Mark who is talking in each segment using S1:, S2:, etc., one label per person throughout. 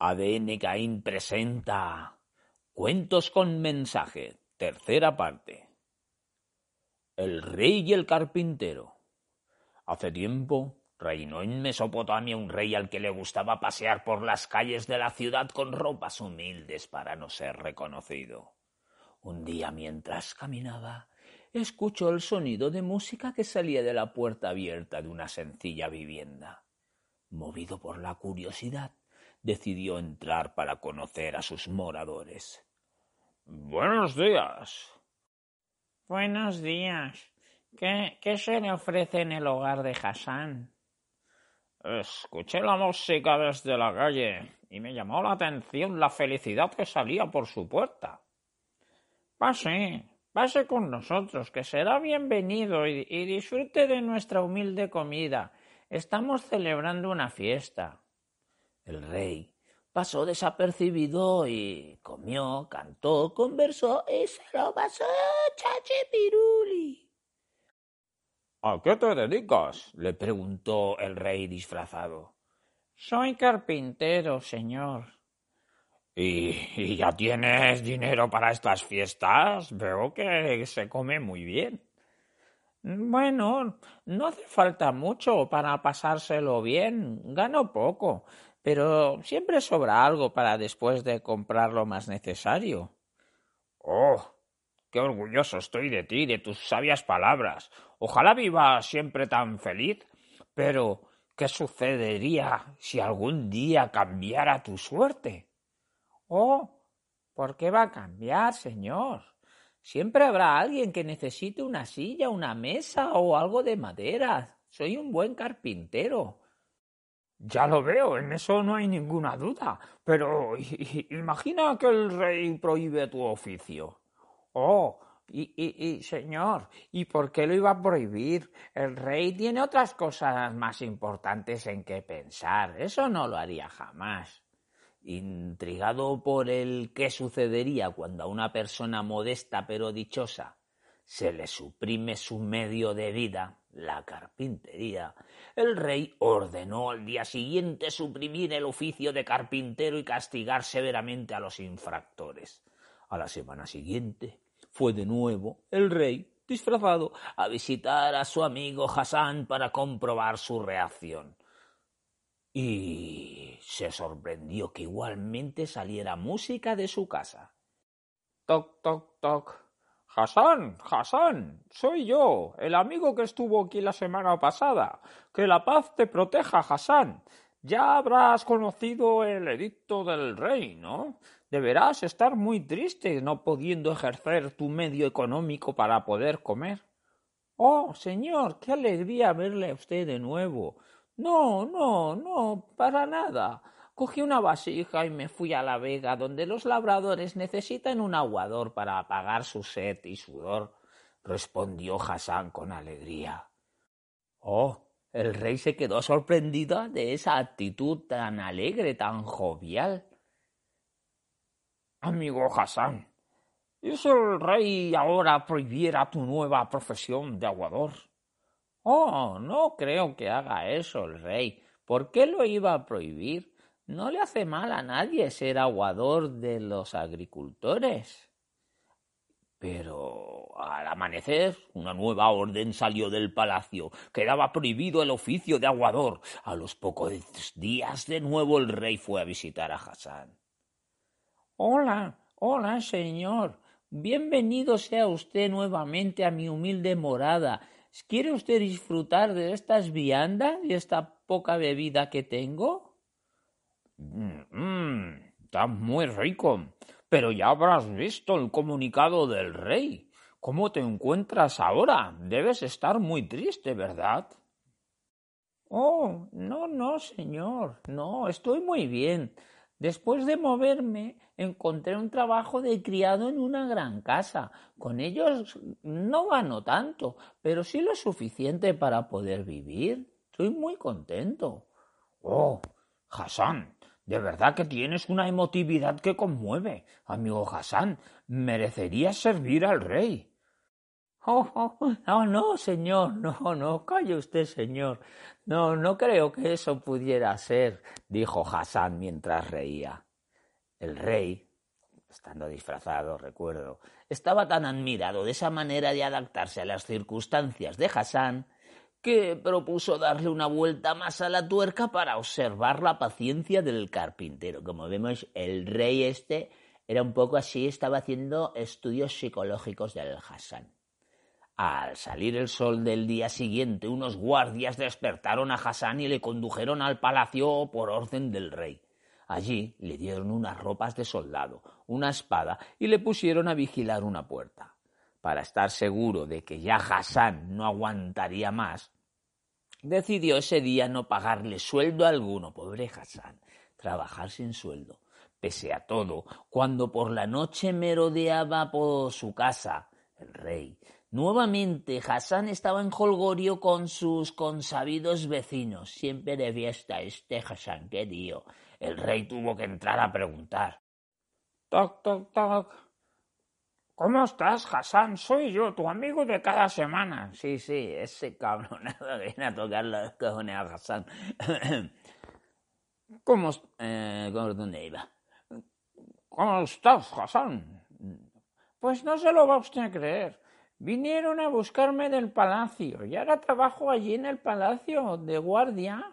S1: ADN Caín presenta Cuentos con mensaje, tercera parte. El rey y el carpintero. Hace tiempo reinó en Mesopotamia un rey al que le gustaba pasear por las calles de la ciudad con ropas humildes para no ser reconocido. Un día mientras caminaba, escuchó el sonido de música que salía de la puerta abierta de una sencilla vivienda. Movido por la curiosidad, decidió entrar para conocer a sus moradores. Buenos días.
S2: Buenos días. ¿Qué, ¿Qué se le ofrece en el hogar de Hassan?
S1: Escuché la música desde la calle y me llamó la atención la felicidad que salía por su puerta.
S2: Pase, pase con nosotros, que será bienvenido y, y disfrute de nuestra humilde comida. Estamos celebrando una fiesta.
S1: El rey pasó desapercibido y comió, cantó, conversó y se lo pasó chachipiruli. ¿A qué te dedicas? le preguntó el rey disfrazado.
S2: Soy carpintero, señor.
S1: ¿Y, ¿Y, ya tienes dinero para estas fiestas? Veo que se come muy bien.
S2: Bueno, no hace falta mucho para pasárselo bien. Gano poco, pero siempre sobra algo para después de comprar lo más necesario.
S1: Oh, qué orgulloso estoy de ti, de tus sabias palabras. Ojalá viva siempre tan feliz. Pero, ¿qué sucedería si algún día cambiara tu suerte?
S2: Oh, ¿por qué va a cambiar, señor? Siempre habrá alguien que necesite una silla, una mesa o algo de madera. Soy un buen carpintero.
S1: Ya lo veo, en eso no hay ninguna duda. Pero imagina que el rey prohíbe tu oficio.
S2: Oh, y, señor, ¿y por qué lo iba a prohibir? El rey tiene otras cosas más importantes en que pensar. Eso no lo haría jamás.
S1: Intrigado por el qué sucedería cuando a una persona modesta pero dichosa se le suprime su medio de vida, la carpintería, el rey ordenó al día siguiente suprimir el oficio de carpintero y castigar severamente a los infractores. A la semana siguiente fue de nuevo el rey, disfrazado, a visitar a su amigo Hassan para comprobar su reacción. Y se sorprendió que igualmente saliera música de su casa.
S2: Toc, toc, toc. Hassan, Hassan, soy yo, el amigo que estuvo aquí la semana pasada. Que la paz te proteja, Hassan. Ya habrás conocido el edicto del rey, ¿no? Deberás estar muy triste no pudiendo ejercer tu medio económico para poder comer. Oh, señor, qué alegría verle a usted de nuevo. No, no, no, para nada. Cogí una vasija y me fui a la vega, donde los labradores necesitan un aguador para apagar su sed y sudor, respondió Hassan con alegría.
S1: Oh, el rey se quedó sorprendido de esa actitud tan alegre, tan jovial.
S2: Amigo Hassan, ¿y si el rey ahora prohibiera tu nueva profesión de aguador?
S1: Oh, no creo que haga eso el rey. ¿Por qué lo iba a prohibir? No le hace mal a nadie ser aguador de los agricultores. Pero al amanecer una nueva orden salió del palacio. Quedaba prohibido el oficio de aguador. A los pocos días de nuevo el rey fue a visitar a Hassan.
S2: Hola, hola, señor. Bienvenido sea usted nuevamente a mi humilde morada. ¿Quiere usted disfrutar de estas viandas y esta poca bebida que tengo?
S1: Mmm, está muy rico. Pero ya habrás visto el comunicado del rey. ¿Cómo te encuentras ahora? Debes estar muy triste, ¿verdad?
S2: Oh, no, no, señor, no, estoy muy bien. Después de moverme, encontré un trabajo de criado en una gran casa. Con ellos no gano tanto, pero sí lo suficiente para poder vivir. Estoy muy contento.
S1: Oh, Hassan, de verdad que tienes una emotividad que conmueve. Amigo Hassan, merecerías servir al rey.
S2: Oh, oh, no, no, señor, no, no, calle usted, señor. No, no creo que eso pudiera ser, dijo Hassan mientras reía.
S1: El rey, estando disfrazado, recuerdo, estaba tan admirado de esa manera de adaptarse a las circunstancias de Hassan que propuso darle una vuelta más a la tuerca para observar la paciencia del carpintero. Como vemos, el rey este era un poco así, estaba haciendo estudios psicológicos del Hassan. Al salir el sol del día siguiente, unos guardias despertaron a Hassan y le condujeron al palacio por orden del rey. Allí le dieron unas ropas de soldado, una espada y le pusieron a vigilar una puerta para estar seguro de que ya Hassan no aguantaría más, decidió ese día no pagarle sueldo alguno, pobre Hassan, trabajar sin sueldo. Pese a todo, cuando por la noche merodeaba por su casa, el rey, nuevamente Hassan estaba en Holgorio con sus consabidos vecinos, siempre de fiesta este Hassan, qué tío. El rey tuvo que entrar a preguntar.
S2: Toc, toc, toc. ¿Cómo estás, Hassan? Soy yo, tu amigo de cada semana.
S1: Sí, sí, ese cabronado viene a tocar los cojones a Hassan. ¿Cómo, eh, ¿Dónde iba?
S2: ¿Cómo estás, Hassan? Pues no se lo va usted a creer. Vinieron a buscarme del palacio y ahora trabajo allí en el palacio de guardia.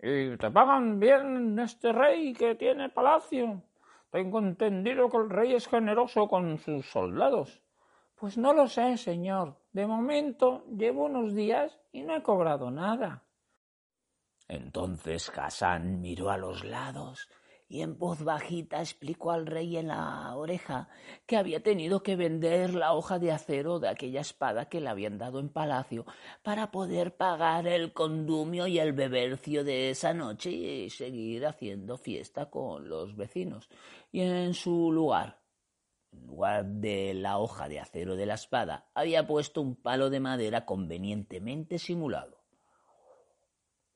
S2: ¿Y te pagan bien este rey que tiene palacio? Tengo entendido que el rey es generoso con sus soldados. Pues no lo sé, señor. De momento llevo unos días y no he cobrado nada.
S1: Entonces Hassan miró a los lados y en voz bajita explicó al rey en la oreja que había tenido que vender la hoja de acero de aquella espada que le habían dado en palacio para poder pagar el condumio y el bebercio de esa noche y seguir haciendo fiesta con los vecinos. Y en su lugar, en lugar de la hoja de acero de la espada, había puesto un palo de madera convenientemente simulado.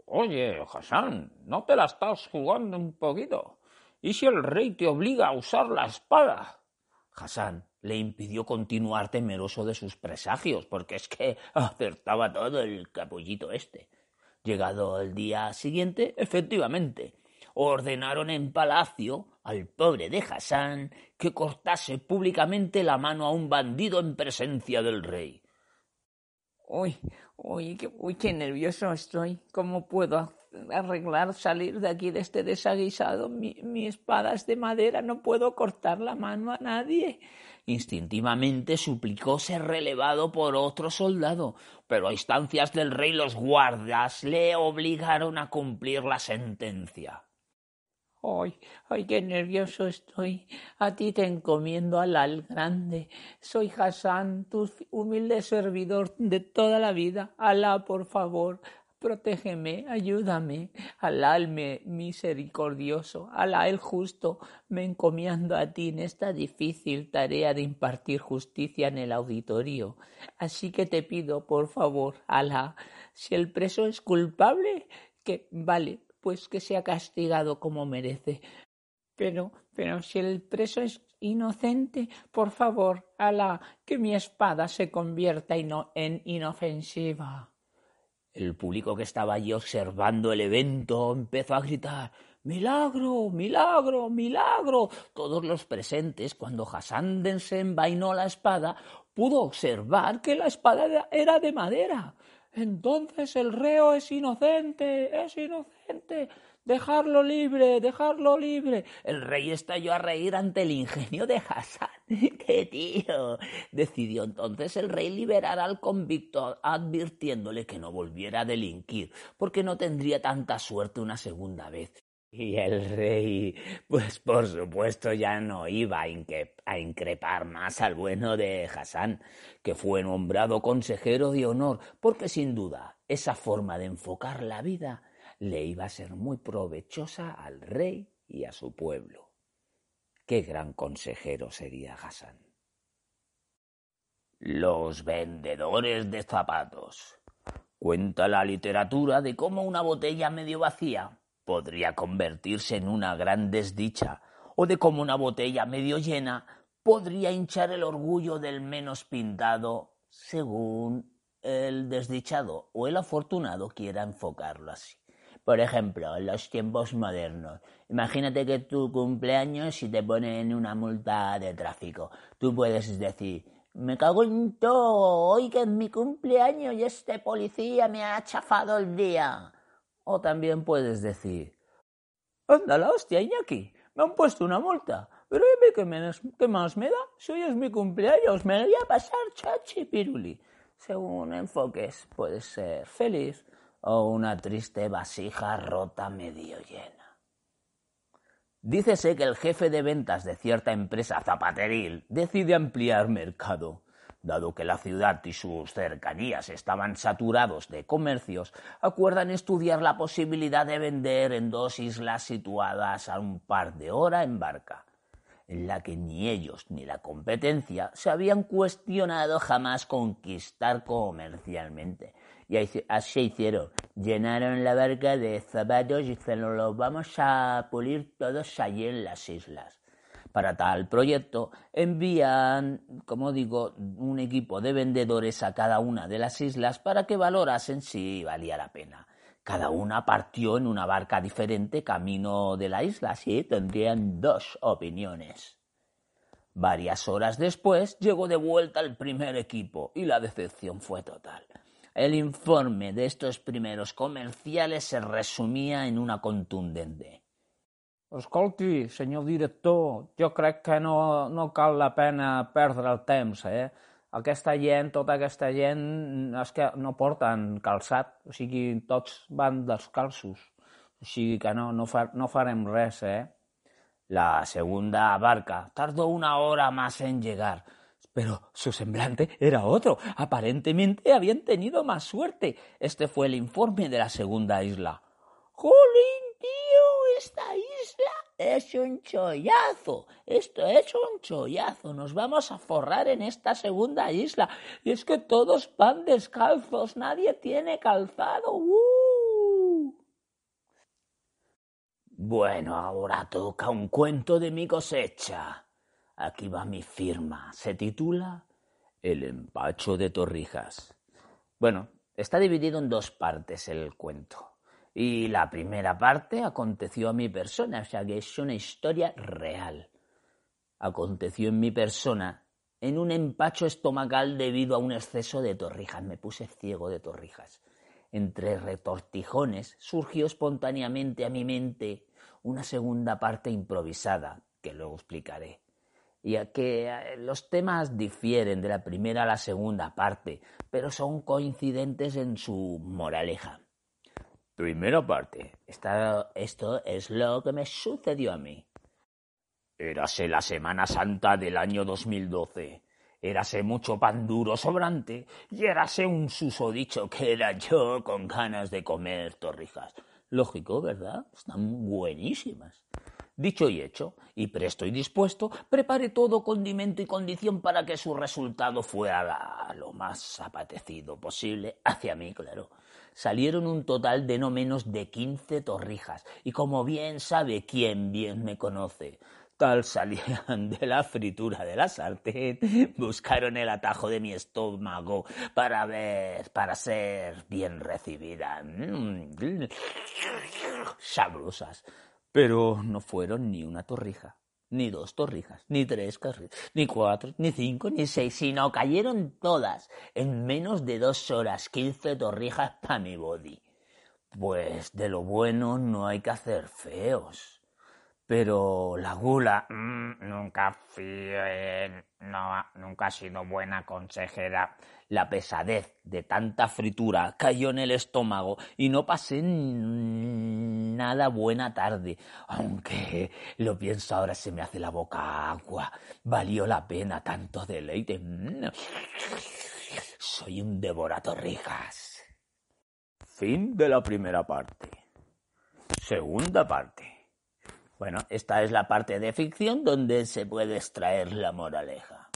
S2: Oye, Hassan, ¿no te la estás jugando un poquito? ¿Y si el rey te obliga a usar la espada?
S1: Hassan le impidió continuar temeroso de sus presagios, porque es que acertaba todo el capullito este. Llegado el día siguiente, efectivamente, ordenaron en palacio al pobre de Hassan que cortase públicamente la mano a un bandido en presencia del rey.
S2: Uy, uy, qué, uy, qué nervioso estoy. ¿Cómo puedo arreglar, salir de aquí de este desaguisado. Mi, espada es de madera, no puedo cortar la mano a nadie.
S1: Instintivamente suplicó ser relevado por otro soldado, pero a instancias del rey los guardas le obligaron a cumplir la sentencia.
S2: Ay, ay, qué nervioso estoy. A ti te encomiendo al grande. Soy Hassan, tu humilde servidor de toda la vida. Alá, por favor, Protégeme, ayúdame. Alá el misericordioso, Alá el justo, me encomiendo a ti en esta difícil tarea de impartir justicia en el auditorio. Así que te pido, por favor, Alá, si el preso es culpable, que vale, pues que sea castigado como merece. Pero, pero si el preso es inocente, por favor, Alá, que mi espada se convierta en inofensiva.
S1: El público que estaba allí observando el evento empezó a gritar Milagro, milagro, milagro. Todos los presentes, cuando Hassan desenvainó la espada, pudo observar que la espada era de madera. Entonces el reo es inocente, es inocente. Dejarlo libre, dejarlo libre. El rey estalló a reír ante el ingenio de Hassan. ¡Qué tío! Decidió entonces el rey liberar al convicto, advirtiéndole que no volviera a delinquir, porque no tendría tanta suerte una segunda vez. Y el rey, pues por supuesto ya no iba a, increpar más al bueno de Hassan, que fue nombrado consejero de honor, porque sin duda esa forma de enfocar la vida le iba a ser muy provechosa al rey y a su pueblo. Qué gran consejero sería Hassan. Los vendedores de zapatos. Cuenta la literatura de cómo una botella medio vacía podría convertirse en una gran desdicha, o de cómo una botella medio llena podría hinchar el orgullo del menos pintado, según el desdichado o el afortunado quiera enfocarlo así. Por ejemplo, en los tiempos modernos. Imagínate que tu cumpleaños y te ponen una multa de tráfico. Tú puedes decir, me cago en todo, hoy que es mi cumpleaños y este policía me ha chafado el día. O también puedes decir, anda la hostia, Iñaki, me han puesto una multa. Pero ¿qué, qué más me da? Si hoy es mi cumpleaños, me voy a pasar chachi piruli. Según enfoques, puede ser feliz o una triste vasija rota medio llena. Dícese que el jefe de ventas de cierta empresa zapateril decide ampliar mercado. Dado que la ciudad y sus cercanías estaban saturados de comercios, acuerdan estudiar la posibilidad de vender en dos islas situadas a un par de horas en barca en la que ni ellos ni la competencia se habían cuestionado jamás conquistar comercialmente. Y así hicieron. Llenaron la barca de zapatos y dijeron, los vamos a pulir todos allí en las islas. Para tal proyecto envían, como digo, un equipo de vendedores a cada una de las islas para que valorasen si valía la pena. Cada una partió en una barca diferente camino de la isla, así tendrían dos opiniones. Varias horas después llegó de vuelta el primer equipo y la decepción fue total. El informe de estos primeros comerciales se resumía en una contundente.
S2: Escolti, senyor director, jo crec que no, no cal la pena perdre el temps, eh? aquesta gent, tota aquesta gent, és que no porten calçat, o sigui, tots van descalços. O sigui que no, no, fa, no farem res, eh?
S1: La segunda barca tardó una hora más en llegar, pero su semblante era otro. Aparentemente habían tenido más suerte. Este fue el informe de la segunda isla. ¡Jolín, tío! Esta isla es un chollazo. Esto es un chollazo. Nos vamos a forrar en esta segunda isla. Y es que todos van descalzos. Nadie tiene calzado. ¡Uh! Bueno, ahora toca un cuento de mi cosecha. Aquí va mi firma. Se titula El empacho de Torrijas. Bueno, está dividido en dos partes el cuento. Y la primera parte aconteció a mi persona, o sea que es una historia real. Aconteció en mi persona en un empacho estomacal debido a un exceso de torrijas. Me puse ciego de torrijas. Entre retortijones surgió espontáneamente a mi mente una segunda parte improvisada, que luego explicaré. Y que eh, los temas difieren de la primera a la segunda parte, pero son coincidentes en su moraleja. Primera parte. esto es lo que me sucedió a mí. Érase la Semana Santa del año 2012. Érase mucho pan duro sobrante y érase un susodicho que era yo con ganas de comer torrijas. Lógico, ¿verdad? Están buenísimas. Dicho y hecho, y presto y dispuesto, preparé todo condimento y condición para que su resultado fuera lo más apetecido posible hacia mí, claro salieron un total de no menos de quince torrijas, y como bien sabe quien bien me conoce, tal salían de la fritura de la sartén, buscaron el atajo de mi estómago para ver, para ser bien recibida. Mm, sabrosas. Pero no fueron ni una torrija ni dos torrijas, ni tres ni cuatro, ni cinco, ni seis, sino cayeron todas en menos de dos horas, quince torrijas para mi body. Pues de lo bueno no hay que hacer feos. Pero la gula
S2: mm, nunca no, nunca ha sido buena consejera.
S1: La pesadez de tanta fritura cayó en el estómago y no pasé nada buena tarde. Aunque lo pienso ahora se me hace la boca agua. Valió la pena tanto deleite. Mm. Soy un devoratorrijas. Fin de la primera parte. Segunda parte. Bueno, esta es la parte de ficción donde se puede extraer la moraleja.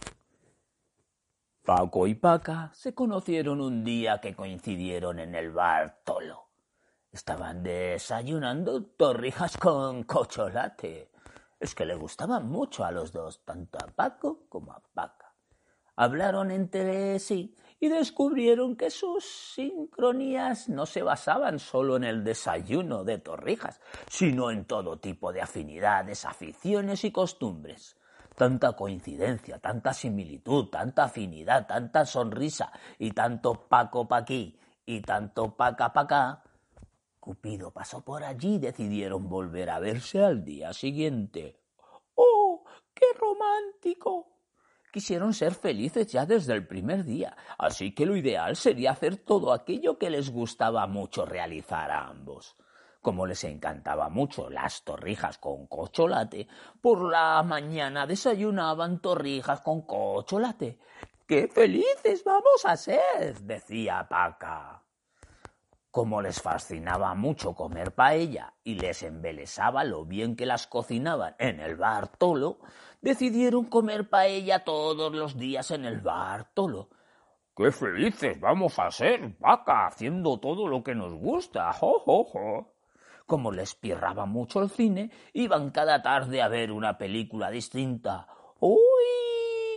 S1: Paco y Paca se conocieron un día que coincidieron en el bar Tolo. Estaban desayunando torrijas con cocholate. Es que le gustaban mucho a los dos, tanto a Paco como a Paca. Hablaron entre sí y descubrieron que sus sincronías no se basaban solo en el desayuno de torrijas, sino en todo tipo de afinidades, aficiones y costumbres. Tanta coincidencia, tanta similitud, tanta afinidad, tanta sonrisa y tanto Paco pa' y tanto Paca pa'. Cupido pasó por allí y decidieron volver a verse al día siguiente. ¡Oh, qué romántico! quisieron ser felices ya desde el primer día, así que lo ideal sería hacer todo aquello que les gustaba mucho realizar a ambos. Como les encantaba mucho las torrijas con cocholate, por la mañana desayunaban torrijas con cocholate. ¡Qué felices vamos a ser! decía Paca. Como les fascinaba mucho comer paella y les embelesaba lo bien que las cocinaban en el Bartolo, decidieron comer paella todos los días en el Bartolo.
S2: ¡Qué felices vamos a ser, vaca, haciendo todo lo que nos gusta! ¡Jo, jo, jo!
S1: Como les pirraba mucho el cine, iban cada tarde a ver una película distinta. ¡Uy!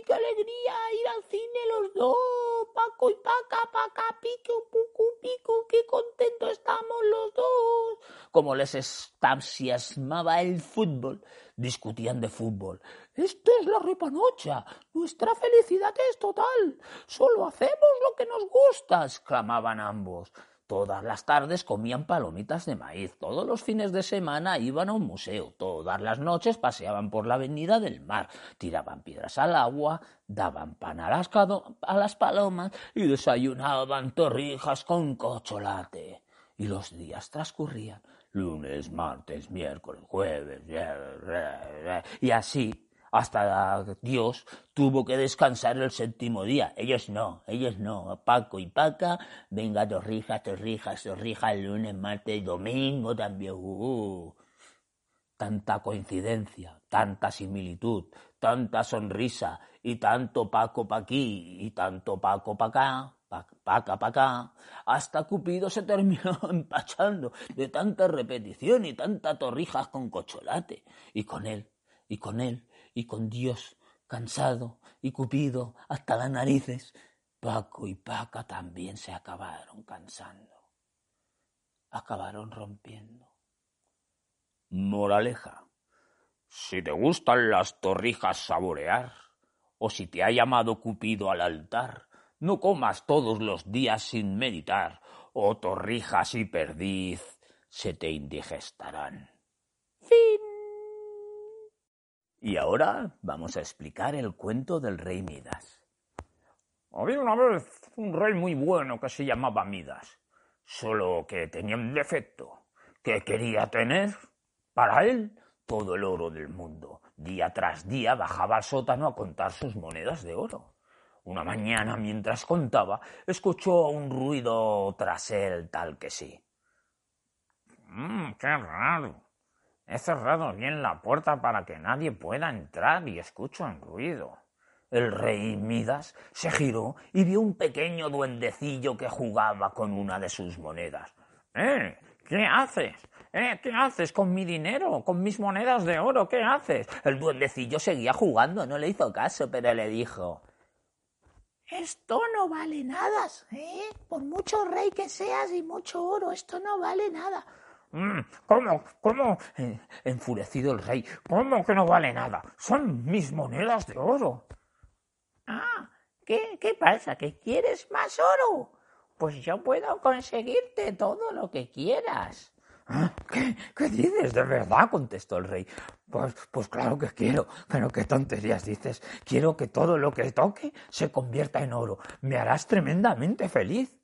S1: ¡Qué alegría ir al cine los dos! Paco y Paca, Paca, pico, pucu, pico, qué contento estamos los dos. Como les entusiasmaba el fútbol, discutían de fútbol. Esto es la repanocha. Nuestra felicidad es total. Solo hacemos lo que nos gusta, exclamaban ambos. Todas las tardes comían palomitas de maíz, todos los fines de semana iban a un museo, todas las noches paseaban por la avenida del mar, tiraban piedras al agua, daban pan a las, a las palomas y desayunaban torrijas con cocholate. Y los días transcurrían. Lunes, martes, miércoles, jueves, y así hasta Dios tuvo que descansar el séptimo día. Ellos no, ellos no. Paco y Paca, venga, torrijas, torrijas, torrijas, lunes, martes domingo también. Uh, tanta coincidencia, tanta similitud, tanta sonrisa y tanto Paco pa' aquí y tanto Paco pa' acá. Paca, pa' acá, hasta Cupido se terminó empachando de tanta repetición y tanta torrijas con cocholate. Y con él, y con él, y con Dios, cansado y cupido hasta las narices, Paco y Paca también se acabaron cansando. Acabaron rompiendo. Moraleja. Si te gustan las torrijas saborear, o si te ha llamado Cupido al altar, no comas todos los días sin meditar, o torrijas y perdiz se te indigestarán. Fin. Y ahora vamos a explicar el cuento del rey Midas.
S2: Había una vez un rey muy bueno que se llamaba Midas, solo que tenía un defecto, que quería tener para él todo el oro del mundo. Día tras día bajaba al sótano a contar sus monedas de oro. Una mañana, mientras contaba, escuchó un ruido tras él tal que sí.
S3: Mmm, qué raro. He cerrado bien la puerta para que nadie pueda entrar y escucho un ruido.
S1: El rey Midas se giró y vio un pequeño duendecillo que jugaba con una de sus monedas.
S3: ¡Eh! ¿Qué haces? ¿Eh? ¿Qué haces con mi dinero? ¿Con mis monedas de oro? ¿Qué haces?
S1: El duendecillo seguía jugando, no le hizo caso, pero le dijo
S4: Esto no vale nada, ¿eh? Por mucho rey que seas y mucho oro, esto no vale nada.
S3: Mm, ¿Cómo? ¿Cómo?
S1: Eh, enfurecido el rey.
S3: ¿Cómo que no vale nada? Son mis monedas de oro.
S4: Ah, ¿qué, qué pasa? ¿Que quieres más oro? Pues yo puedo conseguirte todo lo que quieras.
S1: ¿Ah? ¿Qué, ¿Qué dices? ¿De verdad? contestó el rey. Pues, pues claro que quiero. Pero qué tonterías dices. Quiero que todo lo que toque se convierta en oro. Me harás tremendamente feliz.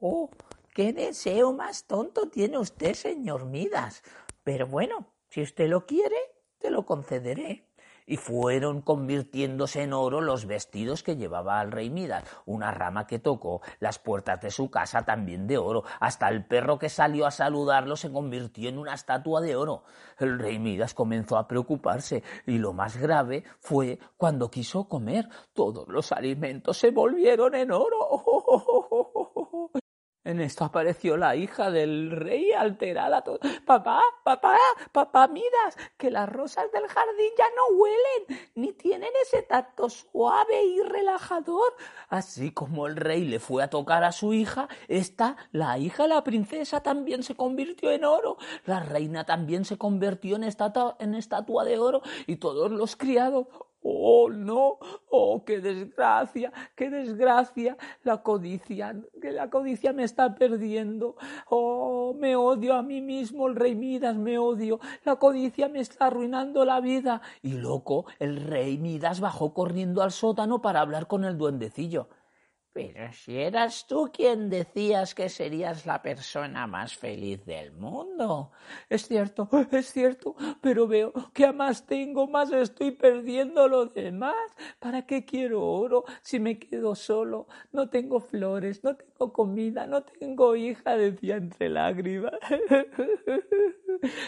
S4: Oh, ¿Qué deseo más tonto tiene usted, señor Midas? Pero bueno, si usted lo quiere, te lo concederé.
S1: y fueron convirtiéndose en oro los vestidos que llevaba el rey Midas, una rama que tocó, las puertas de su casa también de oro, hasta el perro que salió a saludarlo se convirtió en una estatua de oro. El rey Midas comenzó a preocuparse y lo más grave fue cuando quiso comer. Todos los alimentos se volvieron en oro. En esto apareció la hija del rey alterada. Papá, papá, papá, miras que las rosas del jardín ya no huelen, ni tienen ese tacto suave y relajador. Así como el rey le fue a tocar a su hija, esta, la hija, la princesa, también se convirtió en oro. La reina también se convirtió en en estatua de oro y todos los criados Oh, no, oh, qué desgracia, qué desgracia, la codicia, que la codicia me está perdiendo. Oh, me odio a mí mismo, el rey Midas, me odio, la codicia me está arruinando la vida. Y loco, el rey Midas bajó corriendo al sótano para hablar con el duendecillo.
S4: Pero si eras tú quien decías que serías la persona más feliz del mundo.
S1: Es cierto, es cierto, pero veo que a más tengo, más estoy perdiendo lo demás. ¿Para qué quiero oro si me quedo solo? No tengo flores, no tengo comida, no tengo hija, decía entre lágrimas.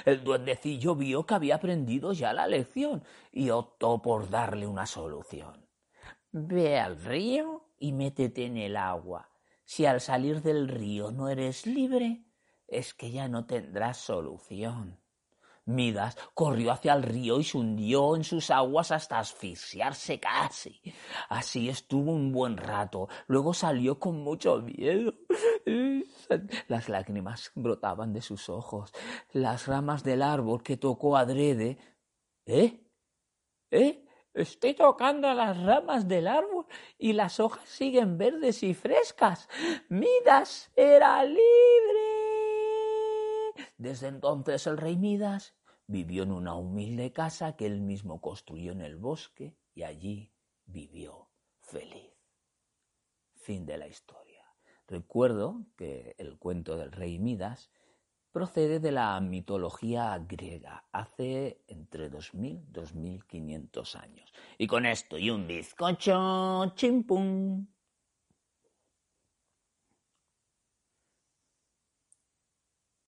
S1: El duendecillo vio que había aprendido ya la lección y optó por darle una solución.
S4: Ve al río y métete en el agua. Si al salir del río no eres libre, es que ya no tendrás solución.
S1: Midas corrió hacia el río y se hundió en sus aguas hasta asfixiarse casi. Así estuvo un buen rato. Luego salió con mucho miedo. Las lágrimas brotaban de sus ojos. Las ramas del árbol que tocó adrede. ¿Eh? ¿Eh? Estoy tocando las ramas del árbol y las hojas siguen verdes y frescas. Midas era libre. Desde entonces el rey Midas vivió en una humilde casa que él mismo construyó en el bosque y allí vivió feliz. Fin de la historia. Recuerdo que el cuento del rey Midas procede de la mitología griega, hace entre 2000 y 2500 años. Y con esto y un bizcocho, chimpum.